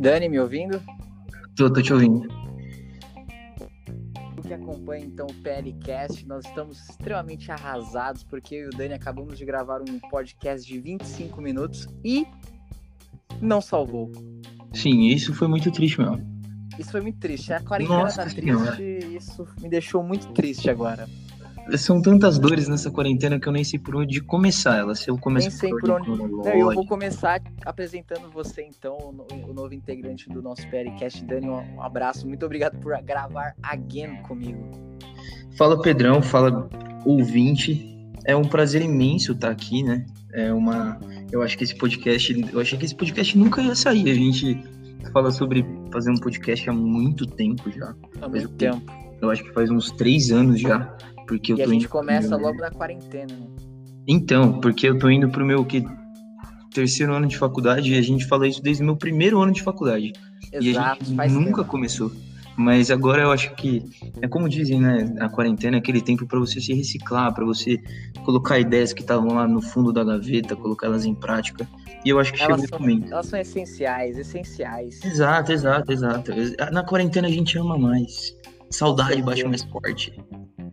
Dani, me ouvindo? Tô, tô te ouvindo. O que acompanha então o PLCast, nós estamos extremamente arrasados porque eu e o Dani acabamos de gravar um podcast de 25 minutos e não salvou. Sim, isso foi muito triste mesmo. Isso foi muito triste. A quarentena Nossa tá Senhora. triste, isso me deixou muito triste agora. São tantas dores nessa quarentena que eu nem sei por onde começar ela. Se eu começo Nem sei por onde. Não, eu vou começar apresentando você, então, o no- o novo integrante do nosso PLCast. Dani, um abraço. Muito obrigado por gravar again comigo. Fala Pedrão, fala ouvinte. É um prazer imenso estar aqui, né? É uma. Eu acho que esse podcast. Eu achei que esse podcast nunca ia sair. A gente fala sobre fazer um podcast há muito tempo já. Há muito o tempo. Eu acho que faz uns três anos já. Porque eu E a tô gente indo começa meu- logo na quarentena, né? Então, porque eu tô indo pro meu que, terceiro ano de faculdade e a gente fala isso desde o meu primeiro ano de faculdade. e a Exato, gente faz nunca tempo. começou. Mas agora eu acho que é como dizem, né? A quarentena é aquele tempo para você se reciclar, para você colocar ideias que estavam lá no fundo da gaveta, colocar elas em prática. E eu acho que Elas chegou são, momento. elas são essenciais, essenciais. Exato, exato, exato. Na quarentena a gente ama mais. Saudade certeza. mais forte.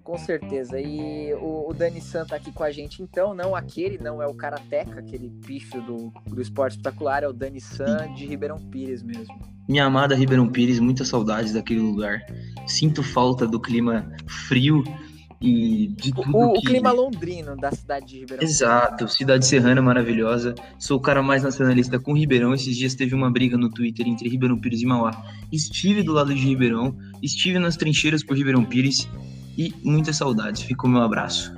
Com certeza. E o, o Dani San tá aqui com a gente, então, não aquele, não é o Karateka, aquele pífio do, do esporte espetacular, é o Dani San de Ribeirão Pires mesmo. Minha amada Ribeirão Pires, muitas saudades daquele lugar. Sinto falta do clima frio e de tudo O, o que... clima londrino da cidade de Ribeirão Exato, cidade serrana maravilhosa. Sou o cara mais nacionalista com Ribeirão. Esses dias teve uma briga no Twitter entre Ribeirão Pires e Mauá. Estive do lado de Ribeirão, estive nas trincheiras por Ribeirão Pires e muitas saudades. Fica o meu abraço.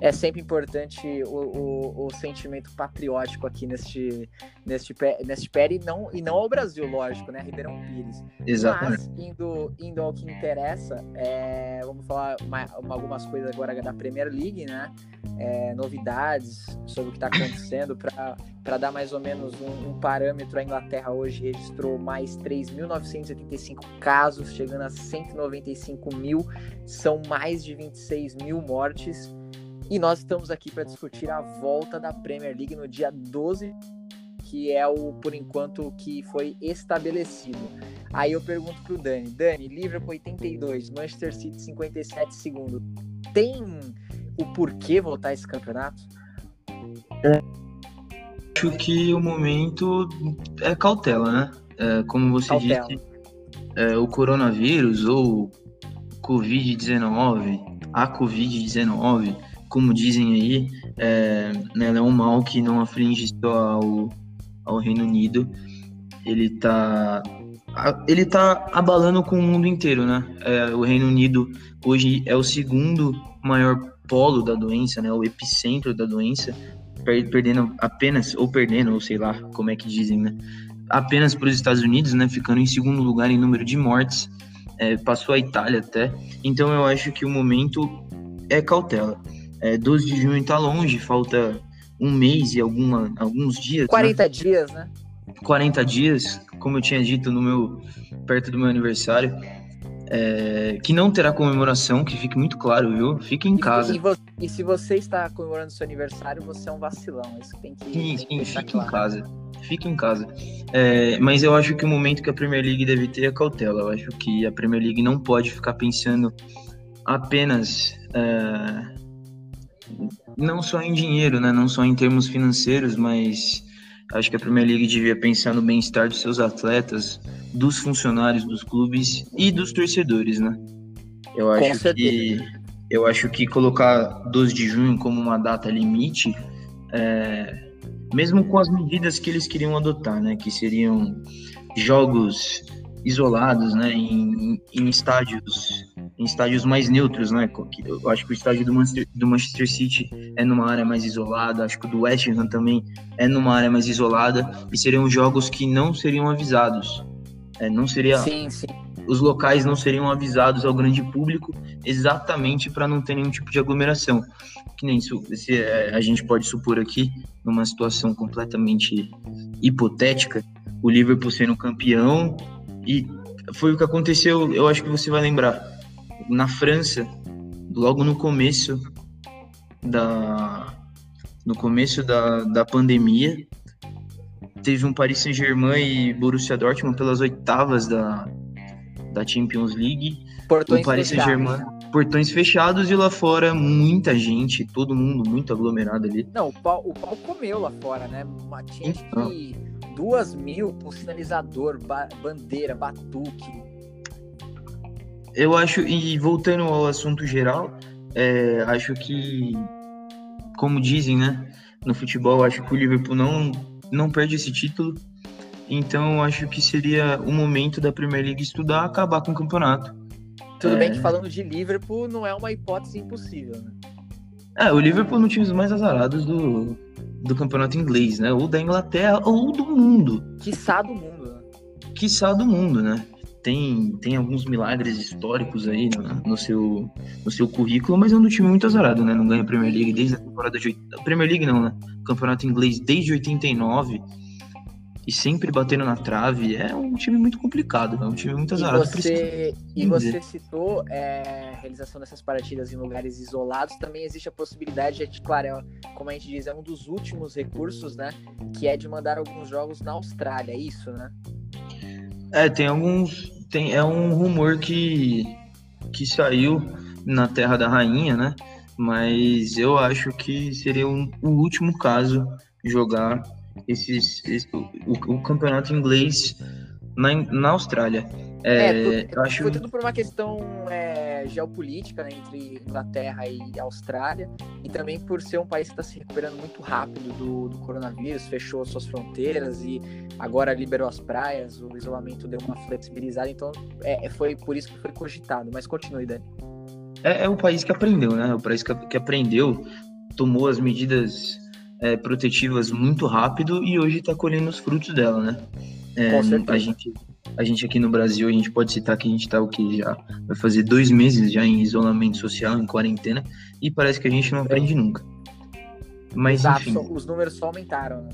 É sempre importante o, o, o sentimento patriótico aqui neste, neste, pé- neste pé, e não, e não ao Brasil, lógico, né? Ribeirão Pires. Exatamente. Mas, indo, indo ao que interessa, é, vamos falar uma- uma- algumas coisas agora da Premier League, né? É, novidades sobre o que está acontecendo para dar mais ou menos um, um parâmetro. A Inglaterra hoje registrou mais 3.985 casos, chegando a 195 mil. São mais de 26 mil mortes. E nós estamos aqui para discutir a volta da Premier League no dia 12 que é o, por enquanto, o que foi estabelecido. Aí eu pergunto pro Dani, Dani, Liverpool 82, Manchester City 57 segundo. Tem o porquê voltar esse campeonato? Acho que o momento é cautela, né? É, como você Cautela. disse, é, o coronavírus ou Covid-19, a Covid-19, como dizem aí, é, né, ela é um mal que não aflige só ao, ao Reino Unido. Ele tá, a- ele tá abalando com o mundo inteiro, né? É, o Reino Unido hoje é o segundo maior polo da doença, né? O epicentro da doença, per- perdendo apenas, ou perdendo, ou sei lá como é que dizem, né? Apenas para os Estados Unidos, né? Ficando em segundo lugar em número de mortes. É, passou a Itália até. Então eu acho que o momento é cautela. É, 12 de junho tá longe, falta um mês e alguma, alguns dias. né? 40 dias, né? 40 dias, como eu tinha dito no meu perto do meu aniversário, é, que não terá comemoração, que fique muito claro, viu? Fique em casa. E, vo- e se você está comemorando seu aniversário, você é um vacilão. Isso que tem que, Sim, que sim, deixar fique em claro. casa. Fique em casa. É, mas eu acho que o momento que a Premier League deve ter é cautela. Eu acho que a Premier League não pode ficar pensando apenas é, não só em dinheiro, né? Não só em termos financeiros, mas acho que a Premier League devia pensar no bem-estar dos seus atletas, dos funcionários dos clubes e dos torcedores, né? Eu acho que eu acho que colocar 12 de junho como uma data limite é, mesmo com as medidas que eles queriam adotar, né, que seriam jogos isolados, né, em, em estádios em estádios mais neutros, né, eu acho que o estádio do Manchester, do Manchester City é numa área mais isolada, acho que o do West Ham também é numa área mais isolada e seriam jogos que não seriam avisados, É, não seria Sim, sim. os locais não seriam avisados ao grande público exatamente para não ter nenhum tipo de aglomeração. Que nem isso, se, é, a gente pode supor aqui, numa situação completamente hipotética, o Liverpool sendo campeão e foi o que aconteceu, eu acho que você vai lembrar, na França, logo no começo da no começo da, da pandemia, teve um Paris Saint-Germain e Borussia Dortmund pelas oitavas da, da Champions League. Portões o Paris Saint-Germain, portões fechados e lá fora muita gente, todo mundo muito aglomerado ali. Não, o pau, o pau comeu lá fora, né? Uma tinha então. que duas mil com sinalizador, ba bandeira, batuque. Eu acho, e voltando ao assunto geral, é, acho que, como dizem, né, no futebol, acho que o Liverpool não, não perde esse título. Então, acho que seria o momento da Premier League estudar acabar com o campeonato. Tudo é... bem que falando de Liverpool, não é uma hipótese impossível, né? É, o Liverpool é um dos times mais azarados do, do campeonato inglês, né? Ou da Inglaterra, ou do mundo. Quiçá do mundo, né? Quiçá do mundo, né? Tem, tem alguns milagres históricos aí no, no, seu, no seu currículo, mas é um time muito azarado, né? Não ganha a Premier League desde a temporada de... Premier League não, né? Campeonato inglês desde 89 e sempre batendo na trave. É um time muito complicado, é um time muito azarado. E você, e você citou é, a realização dessas partidas em lugares isolados. Também existe a possibilidade, de, claro, é, como a gente diz, é um dos últimos recursos, né? Que é de mandar alguns jogos na Austrália, é isso, né? É, tem alguns. Tem, é um rumor que, que saiu na Terra da Rainha, né? Mas eu acho que seria um, o último caso jogar esses, esse, o, o, campeonato inglês na, na Austrália. É, é por, acho... Foi tudo por uma questão é, geopolítica né, entre Inglaterra e Austrália, e também por ser um país que está se recuperando muito rápido do, do, coronavírus, fechou suas fronteiras e agora liberou as praias, o isolamento deu uma flexibilizada, então é, foi por isso que foi cogitado. Mas continue, Dani. É, é um país que aprendeu, né? O país que, que aprendeu, tomou as medidas é, protetivas muito rápido e hoje está colhendo os frutos dela, né? É, a gente a gente aqui no Brasil, a gente pode citar que a gente está o que já vai fazer dois meses já em isolamento social, em quarentena, e parece que a gente não aprende nunca. Mas Exato, enfim. Os números só aumentaram, né?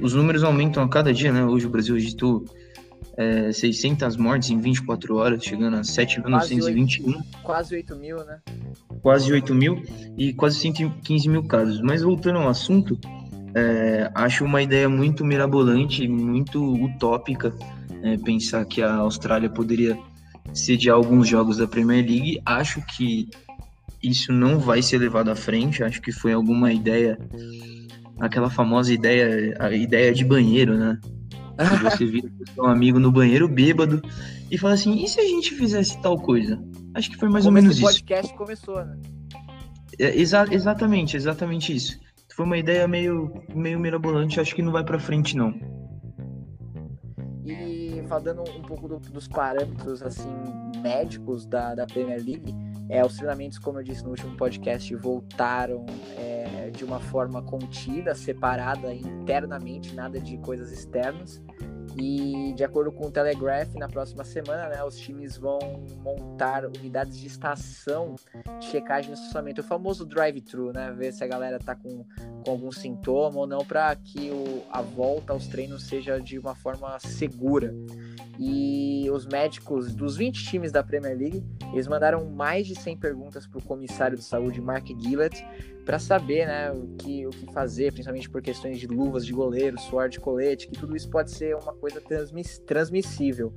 Os números aumentam a cada dia, né? Hoje o Brasil registrou é, 600 mortes em 24 horas, chegando a 7.921. Quase 8 mil, né? Quase 8 mil e quase 115 mil casos. Mas voltando ao assunto, é, acho uma ideia muito mirabolante, muito utópica, é, pensar que a Austrália poderia sediar alguns jogos da Premier League. Acho que isso não vai ser levado à frente, acho que foi alguma ideia, aquela famosa ideia, a ideia de banheiro, né? você vira seu amigo no banheiro bêbado e fala assim: e se a gente fizesse tal coisa? Acho que foi mais Como ou menos isso. O podcast começou, né? É, exa exatamente, exatamente isso. Foi uma ideia meio, meio mirabolante, acho que não vai para frente, não. E falando um pouco do, dos parâmetros assim médicos da, da Premier League, é, os treinamentos, como eu disse no último podcast, voltaram é, de uma forma contida, separada internamente, nada de coisas externas. E de acordo com o Telegraph, na próxima semana, né, os times vão montar unidades de estação de checagem no estacionamento, o famoso drive-thru, né, ver se a galera tá com, com algum sintoma ou não, para que o, a volta aos treinos seja de uma forma segura. E os médicos dos 20 times da Premier League, eles mandaram mais de 100 perguntas para o comissário de saúde Mark Gillett para saber né, o, que, o que fazer, principalmente por questões de luvas de goleiro, suor de colete, que tudo isso pode ser uma coisa transmiss transmissível.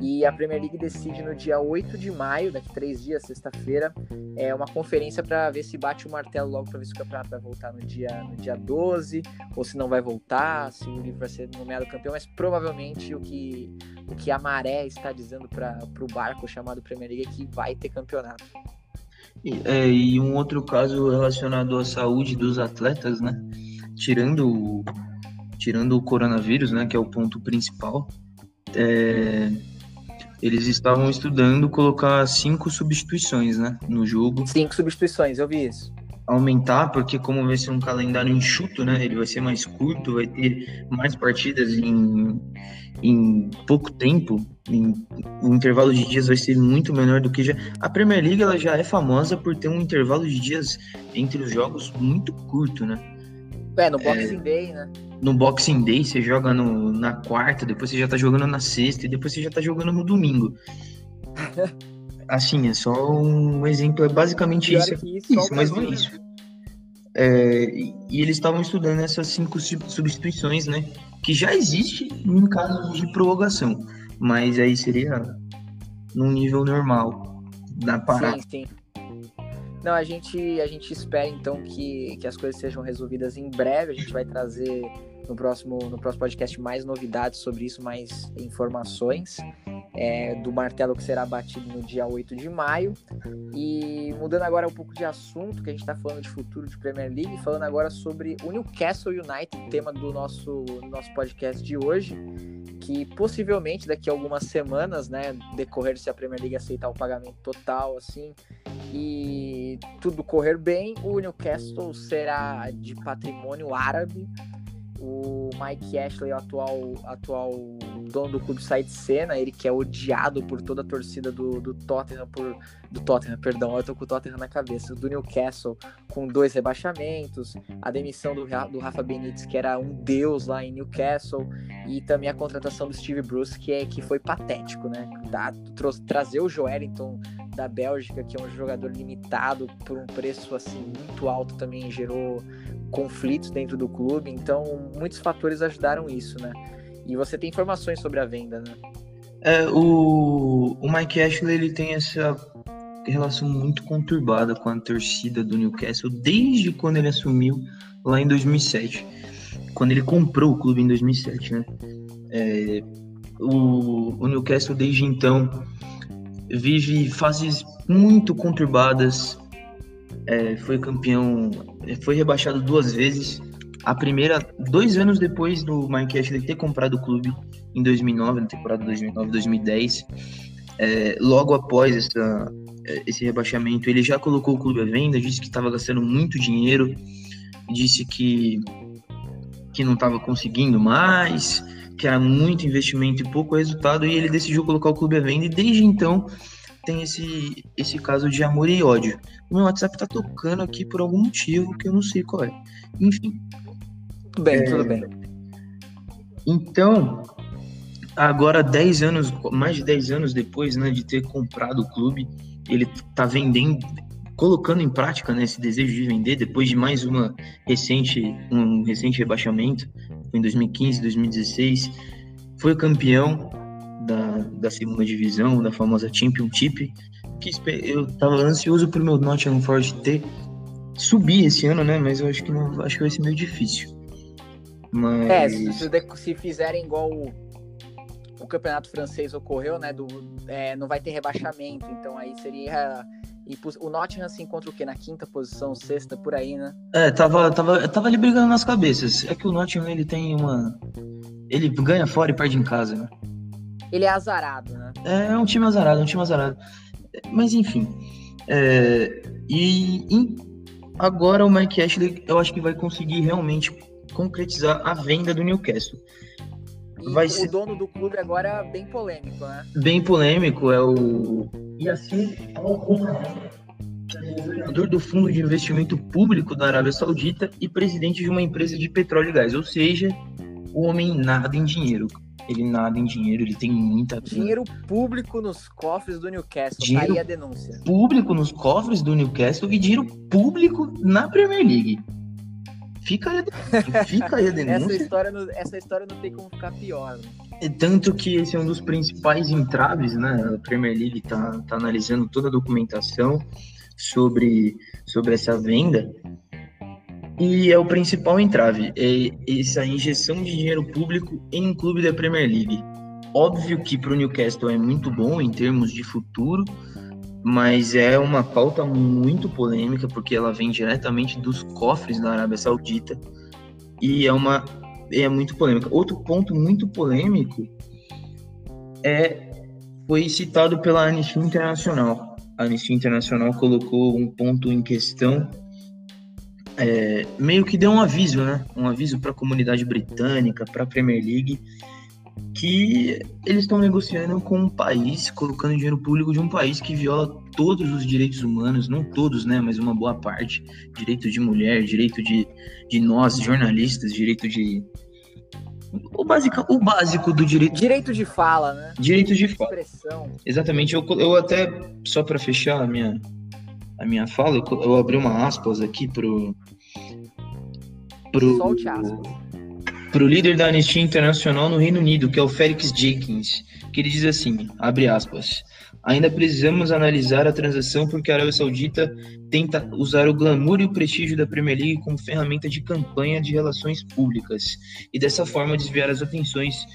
E a Premier League decide no dia 8 de maio, daqui três dias, sexta-feira, é uma conferência para ver se bate o martelo logo para ver se o campeonato vai voltar no dia, no dia 12, ou se não vai voltar, se o livro vai ser nomeado campeão, mas provavelmente o que, o que a maré está dizendo para o barco chamado Premier League é que vai ter campeonato. E, é, e um outro caso relacionado à saúde dos atletas, né? Tirando, tirando o coronavírus, né? Que é o ponto principal. É, eles estavam estudando colocar cinco substituições, né? No jogo. Cinco substituições, eu vi isso aumentar, porque como vai ser um calendário enxuto, né? Ele vai ser mais curto, vai ter mais partidas em, em pouco tempo. Em, o intervalo de dias vai ser muito menor do que já. A Premier League ela já é famosa por ter um intervalo de dias entre os jogos muito curto, né? É, no Boxing é, Day, né? No Boxing Day, você joga no, na quarta, depois você já tá jogando na sexta e depois você já tá jogando no domingo. assim, é só um exemplo, é basicamente isso, isso, isso mas não é isso. É, e eles estavam estudando essas cinco substituições, né? Que já existe em caso de prorrogação, mas aí seria num nível normal da parada. Sim, sim. Não, a gente, a gente espera então que, que as coisas sejam resolvidas em breve. A gente vai trazer no próximo, no próximo podcast mais novidades sobre isso, mais informações é, do martelo que será batido no dia 8 de maio. E mudando agora um pouco de assunto, que a gente está falando de futuro de Premier League, falando agora sobre o Newcastle United, tema do nosso, nosso podcast de hoje, que possivelmente daqui a algumas semanas, né, decorrer se a Premier League aceitar o pagamento total, assim, e tudo correr bem, o Newcastle será de patrimônio árabe o Mike Ashley, o atual, atual dono do clube, sai de cena, ele que é odiado por toda a torcida do, do Tottenham, por, do Tottenham, perdão, eu tô com o Tottenham na cabeça, do Newcastle, com dois rebaixamentos, a demissão do, do Rafa Benítez, que era um deus lá em Newcastle, e também a contratação do Steve Bruce, que, é, que foi patético, né? Da, trazer o Joelinton da Bélgica, que é um jogador limitado por um preço assim muito alto, também gerou conflitos dentro do clube, então muitos fatores ajudaram isso, né? E você tem informações sobre a venda, né? É, o, o Mike Ashley ele tem essa relação muito conturbada com a torcida do Newcastle desde quando ele assumiu lá em 2007, quando ele comprou o clube em 2007, né? É, o, o Newcastle desde então vive fases muito conturbadas. É, foi campeão, foi rebaixado duas vezes. A primeira, dois anos depois do Mike Ashley ter comprado o clube, em 2009, na temporada 2009-2010. É, logo após essa, esse rebaixamento, ele já colocou o clube à venda, disse que estava gastando muito dinheiro, disse que, que não estava conseguindo mais, que era muito investimento e pouco resultado, e ele decidiu colocar o clube à venda, e desde então tem esse, esse caso de amor e ódio. O meu WhatsApp tá tocando aqui por algum motivo que eu não sei qual é. Enfim. Tudo bem, é... tudo bem. Então, agora 10 anos, mais de 10 anos depois, né, de ter comprado o clube, ele tá vendendo, colocando em prática né, esse desejo de vender depois de mais uma recente, um recente rebaixamento, foi em 2015, 2016, foi campeão da, da segunda divisão, da famosa Championship, que eu tava ansioso pro meu Nottingham Forest ter subir esse ano, né? Mas eu acho que não, acho que vai ser meio difícil. Mas... É, se, se fizerem igual o, o campeonato francês ocorreu, né? Do, é, não vai ter rebaixamento, então aí seria e o Nottingham se encontra o quê? Na quinta posição, sexta, por aí, né? É, tava, tava, tava ali brigando nas cabeças. É que o Nottingham, ele tem uma... Ele ganha fora e perde em casa, né? Ele é azarado, né? É, é um time azarado, é um time azarado. Mas, enfim. É, e, e agora o Mike Ashley, eu acho que vai conseguir realmente concretizar a venda do Newcastle. E vai o ser... dono do clube agora é bem polêmico, né? Bem polêmico, é o Yassir governador do Fundo de Investimento Público da Arábia Saudita e presidente de uma empresa de petróleo e gás, ou seja, o homem nada em dinheiro. Ele nada em dinheiro, ele tem muita Dinheiro público nos cofres do Newcastle, dinheiro tá aí a denúncia. Público nos cofres do Newcastle e dinheiro público na Premier League. Fica aí a. Fica aí a denúncia. essa, história não, essa história não tem como ficar pior. Né? É tanto que esse é um dos principais entraves, né? A Premier League tá, tá analisando toda a documentação sobre, sobre essa venda. E é o principal entrave, é essa injeção de dinheiro público em um clube da Premier League. Óbvio que para o Newcastle é muito bom em termos de futuro, mas é uma pauta muito polêmica porque ela vem diretamente dos cofres da Arábia Saudita e é uma é muito polêmica. Outro ponto muito polêmico é foi citado pela Anistia Internacional. A Anistia Internacional colocou um ponto em questão é, meio que deu um aviso, né? Um aviso para a comunidade britânica, para a Premier League, que eles estão negociando com um país, colocando dinheiro público de um país que viola todos os direitos humanos, não todos, né, mas uma boa parte, direito de mulher, direito de, de nós, jornalistas, direito de o básico, o básico do direito. Direito de fala, né? Direito de fala. Expressão. Exatamente. Eu, eu até, só para fechar a minha, a minha fala, eu, eu abri uma aspas aqui pro, Pro, Solte aspas. Pro líder da Anistia Internacional no Reino Unido, que é o Félix Jenkins, que ele diz assim, abre aspas, ainda precisamos analisar a transação porque a Arábia Saudita tenta usar o glamour e o prestígio da Premier League como ferramenta de campanha de relações públicas e dessa forma desviar as atenções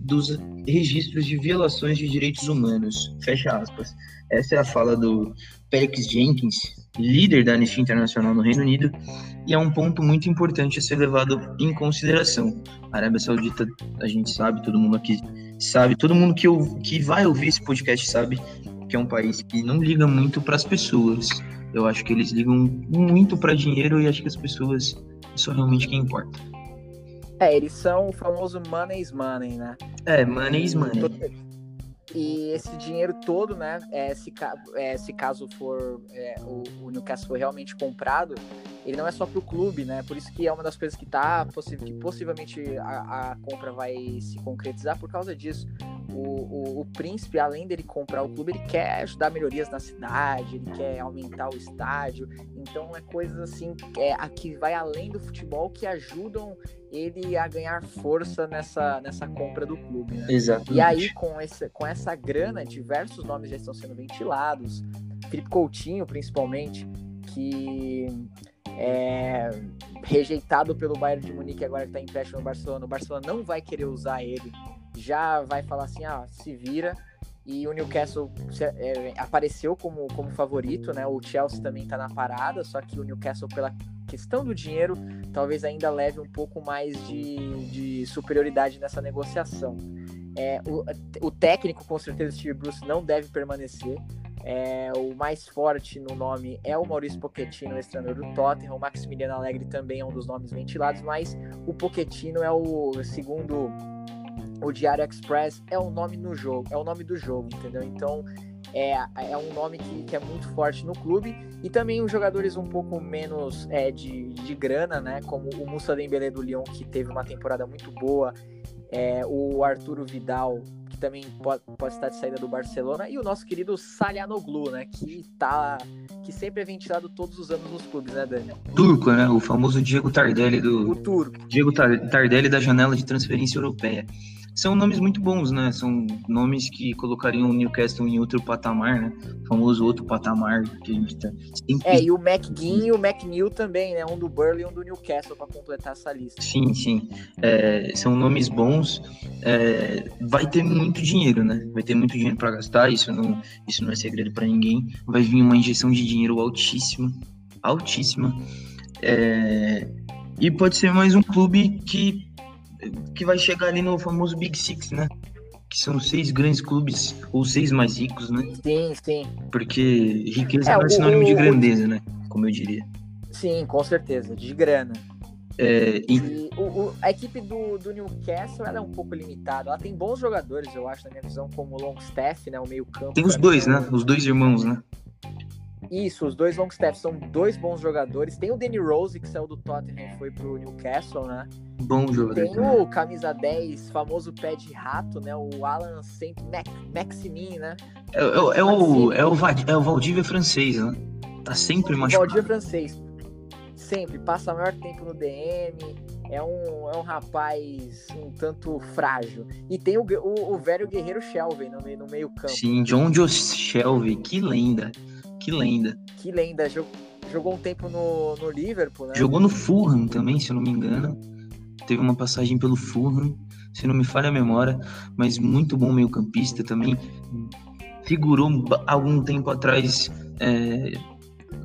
dos registros de violações de direitos humanos. Fecha aspas. Essa é a fala do Félix Jenkins, líder da Anistia Internacional no Reino Unido, e é um ponto muito importante a ser levado em consideração. A Arábia Saudita, a gente sabe, todo mundo aqui sabe, todo mundo que, eu, que vai ouvir esse podcast sabe que é um país que não liga muito para as pessoas. Eu acho que eles ligam muito para dinheiro e acho que as pessoas, é realmente que importa. É, eles são o famoso money is money, né? É, money is money. E esse dinheiro todo, né, é, se, é, se caso for é, o, o, Newcastle for realmente comprado, ele não é só para o clube, né? Por isso que é uma das coisas que tá que possivelmente a, a compra vai se concretizar por causa disso. O, o, o, príncipe, além dele comprar o clube, ele quer ajudar melhorias na cidade, ele quer aumentar o estádio. Então é coisas assim é, que vai além do futebol que ajudam ele a ganhar força nessa, nessa compra do clube. Né? Exatamente. E aí, com, esse, com essa grana, diversos nomes já estão sendo ventilados. Felipe Coutinho, principalmente, que é rejeitado pelo Bayern de Munique agora que está empréstimo no Barcelona. O Barcelona não vai querer usar ele. Já vai falar assim, ah, se vira. E o Newcastle é, apareceu como, como favorito, né? O Chelsea também está na parada, só que o Newcastle, pela questão do dinheiro, talvez ainda leve um pouco mais de, de superioridade nessa negociação. É, o, o, técnico, com certeza, Steve Bruce, não deve permanecer. É, o mais forte no nome é o Maurício Pochettino, ex-treinador do Tottenham. O Maximiliano Alegre também é um dos nomes ventilados, mas o Pochettino é o, segundo o Diário Express, é o nome no jogo, é o nome do jogo, entendeu? Então, é, é um nome que, que é muito forte no clube e também os jogadores um pouco menos é, de, de grana, né? Como o Moussa Dembélé do Lyon, que teve uma temporada muito boa, é, o Arturo Vidal, também pode, pode estar de saída do Barcelona, e o nosso querido Salhanoglu, né? Que tá que sempre é ventilado todos os anos nos clubes, né, Daniel? Turco, né? O famoso Diego Tardelli do. O turco. Diego Tardelli da janela de transferência europeia são nomes muito bons, né? São nomes que colocariam o Newcastle em outro patamar, né? O famoso outro patamar que a gente tá sempre... É, e o McGinn e o McNeil também, né? Um do Burley e um do Newcastle para completar essa lista. Sim, sim. É, são nomes bons. É, vai ter muito dinheiro, né? Vai ter muito dinheiro para gastar, isso não, isso não é segredo para ninguém. Vai vir uma injeção de dinheiro altíssima, altíssima. É, e pode ser mais um clube que que vai chegar ali no famoso Big Six, né? Que são seis grandes clubes, ou seis mais ricos, né? Sim, sim. Porque riqueza é, não é sinônimo o, de grandeza, né? Como eu diria. Sim, com certeza, de grana. É, e... e o, o, a equipe do, do Newcastle ela é um pouco limitada. Ela tem bons jogadores, eu acho, na minha visão, como o Longstaff, né? O meio-campo. Tem os dois, mim, né? Os dois irmãos, né? Isso, os dois Longstaff são dois bons jogadores. Tem o Danny Rose, que saiu do Tottenham e foi pro Newcastle, né? Bom jogador. Tem o camisa 10, famoso pé de rato, né? O Alan Saint Maximin, né? É, é, é, o, é, o, é o Valdívia francês, né? Tá sempre machucado. Valdívia francês. Sempre. Passa maior tempo no DM. É um, é um rapaz um tanto frágil. E tem o, o, o velho guerreiro Shelby no meio, no meio campo. Sim, John Joe Shelby. Que lenda. Que lenda. Que lenda. Jogou, um tempo no, no Liverpool, né? Jogou no Fulham também, se eu não me engano. Teve uma passagem pelo Fulham, se não me falha a memória, mas muito bom meio campista também. Figurou algum tempo atrás é,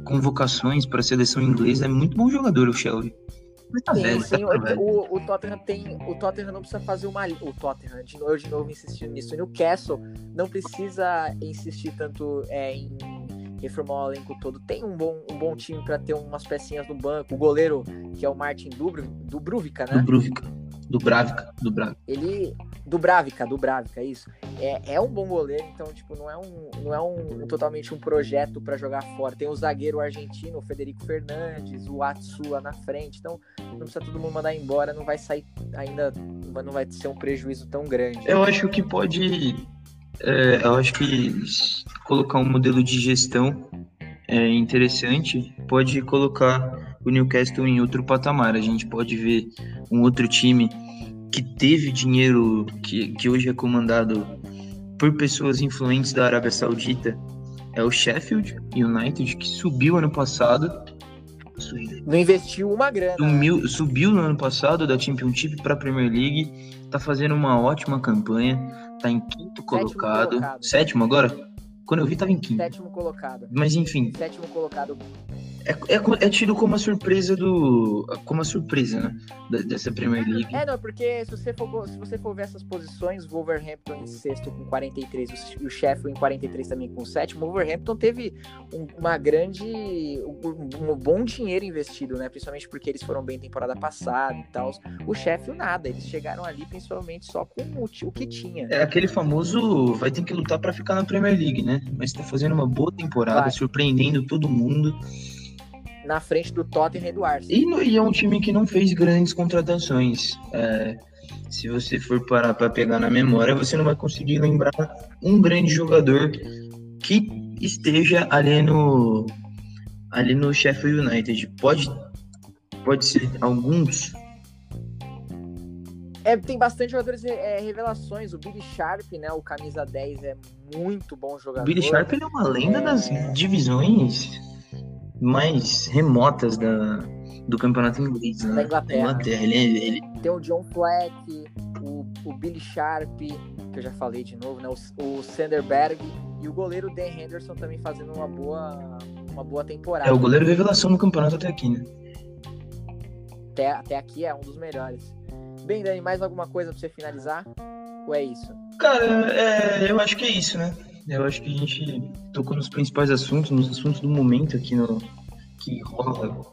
convocações para a seleção inglesa. É muito bom jogador o Shelby. Tá sim, velho, sim. Tá o, o, Tottenham tem. O Tottenham não precisa fazer uma. O Tottenham, de novo, de novo insistindo nisso. E no Castle não precisa insistir tanto é, em reformar o elenco todo. Tem um bom, um bom time para ter umas pecinhas no banco. O goleiro, que é o Martin Dubruvica, né? Dubruvica. Do Bravica. Ele. Do Bravica, isso. É, é um bom goleiro, então, tipo, não é um, não é um, totalmente um projeto para jogar fora. Tem o zagueiro argentino, o Federico Fernandes, o Atsua na frente. Então, não precisa todo mundo mandar embora, não vai sair ainda. Não vai ser um prejuízo tão grande. Eu acho que pode. É, eu acho que colocar um modelo de gestão é interessante, pode colocar o Newcastle em outro patamar. A gente pode ver um outro time que teve dinheiro, que, que hoje é comandado por pessoas influentes da Arábia Saudita, é o Sheffield United, que subiu ano passado. Não investiu uma grana. Sumiu, né? subiu no ano passado da Championship para a Premier League, tá fazendo uma ótima campanha, tá em quinto colocado. Sétimo, colocado. Sétimo agora? Quando eu vi, tava em quinto. Sétimo colocado. Mas enfim. Sétimo colocado. É, é, é, tido como a surpresa do. Como a surpresa, né? dessa Premier League. É, não, porque se você for, se você for ver essas posições, Wolverhampton em sexto com 43 e o Sheffield em 43 também com sétimo, o Wolverhampton teve um, uma grande. Um, um, bom dinheiro investido, né? Principalmente porque eles foram bem temporada passada e tal. O Sheffield nada, eles chegaram ali principalmente só com o, o que tinha. É aquele famoso vai ter que lutar para ficar na Premier League, né? Mas tá fazendo uma boa temporada, vai. surpreendendo todo mundo na frente do Tottenham e do Arsenal. E, e é um time que não fez grandes contratações. É, se você for parar para pegar na memória, você não vai conseguir lembrar um grande jogador que esteja ali no ali no Sheffield United. Pode pode ser alguns. É, tem bastante jogadores é, revelações. O Billy Sharp, né? O camisa 10 é muito bom jogador. O Billy Sharp ele é uma lenda é... das divisões mais remotas da, do campeonato inglês, né? Da Inglaterra. Inglaterra. Ele, é, ele... Tem o John Fleck, o, o Billy Sharp, que eu já falei de novo, né? O, o Sanderberg e o goleiro Dan Henderson também fazendo uma boa, uma boa temporada. É o goleiro revelação no campeonato até aqui, né? Até, até aqui é um dos melhores. Bem, Dani, mais alguma coisa pra você finalizar? Ou é isso? Cara, é, eu acho que é isso, né? Eu acho que a gente tocou nos principais assuntos, nos assuntos do momento aqui no que rola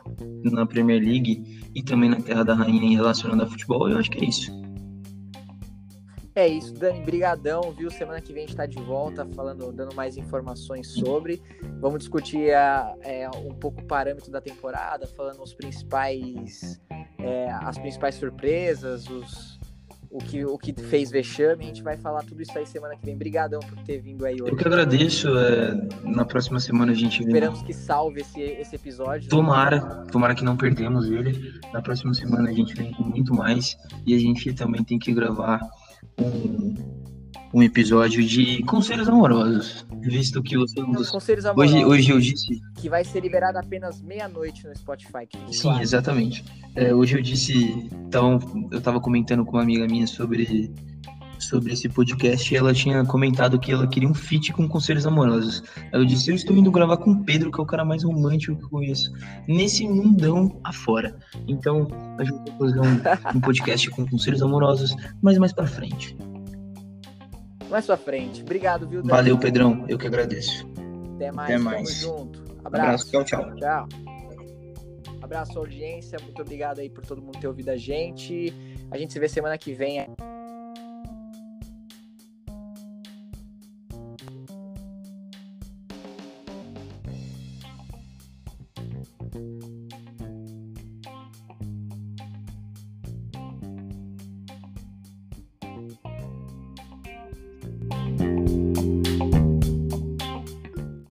na Premier League e também na Terra da Rainha relacionado a futebol. Eu acho que é isso. É isso, Dani, brigadão, viu? Semana que vem a gente tá de volta falando, dando mais informações sobre. Vamos discutir a, é, um pouco o parâmetro da temporada, falando os principais, é, as principais surpresas, os, o que, o que fez vexame. A gente vai falar tudo isso aí semana que vem. Obrigadão por ter vindo aí hoje. Eu que agradeço. É, na próxima semana a gente Esperamos vem... que salve esse, esse episódio. Tomara, tomara que não perdemos ele. Na próxima semana a gente vem com muito mais. E a gente também tem que gravar um, um episódio de conselhos amorosos. Visto que você. Conselhos amorosos. Hoje, hoje eu disse. Que vai ser liberado apenas meia-noite no Spotify. Sim, claro. exatamente. É, hoje eu disse. Então, eu estava comentando com uma amiga minha sobre sobre esse podcast e ela tinha comentado que ela queria um feat com conselhos amorosos. Eu disse, eu estou indo gravar com o Pedro, que é o cara mais romântico que eu conheço, nesse mundão afora. Então, a gente vai fazer um, um podcast com conselhos amorosos, mas mais pra frente mais pra frente. Obrigado, viu, Daniel? Valeu, Pedrão. Eu que agradeço. Até mais. Até mais. Tamo junto. Abraço. Abraço. Tchau, tchau. Tchau. Abraço, audiência. Muito obrigado aí por todo mundo ter ouvido a gente. A gente se vê semana que vem.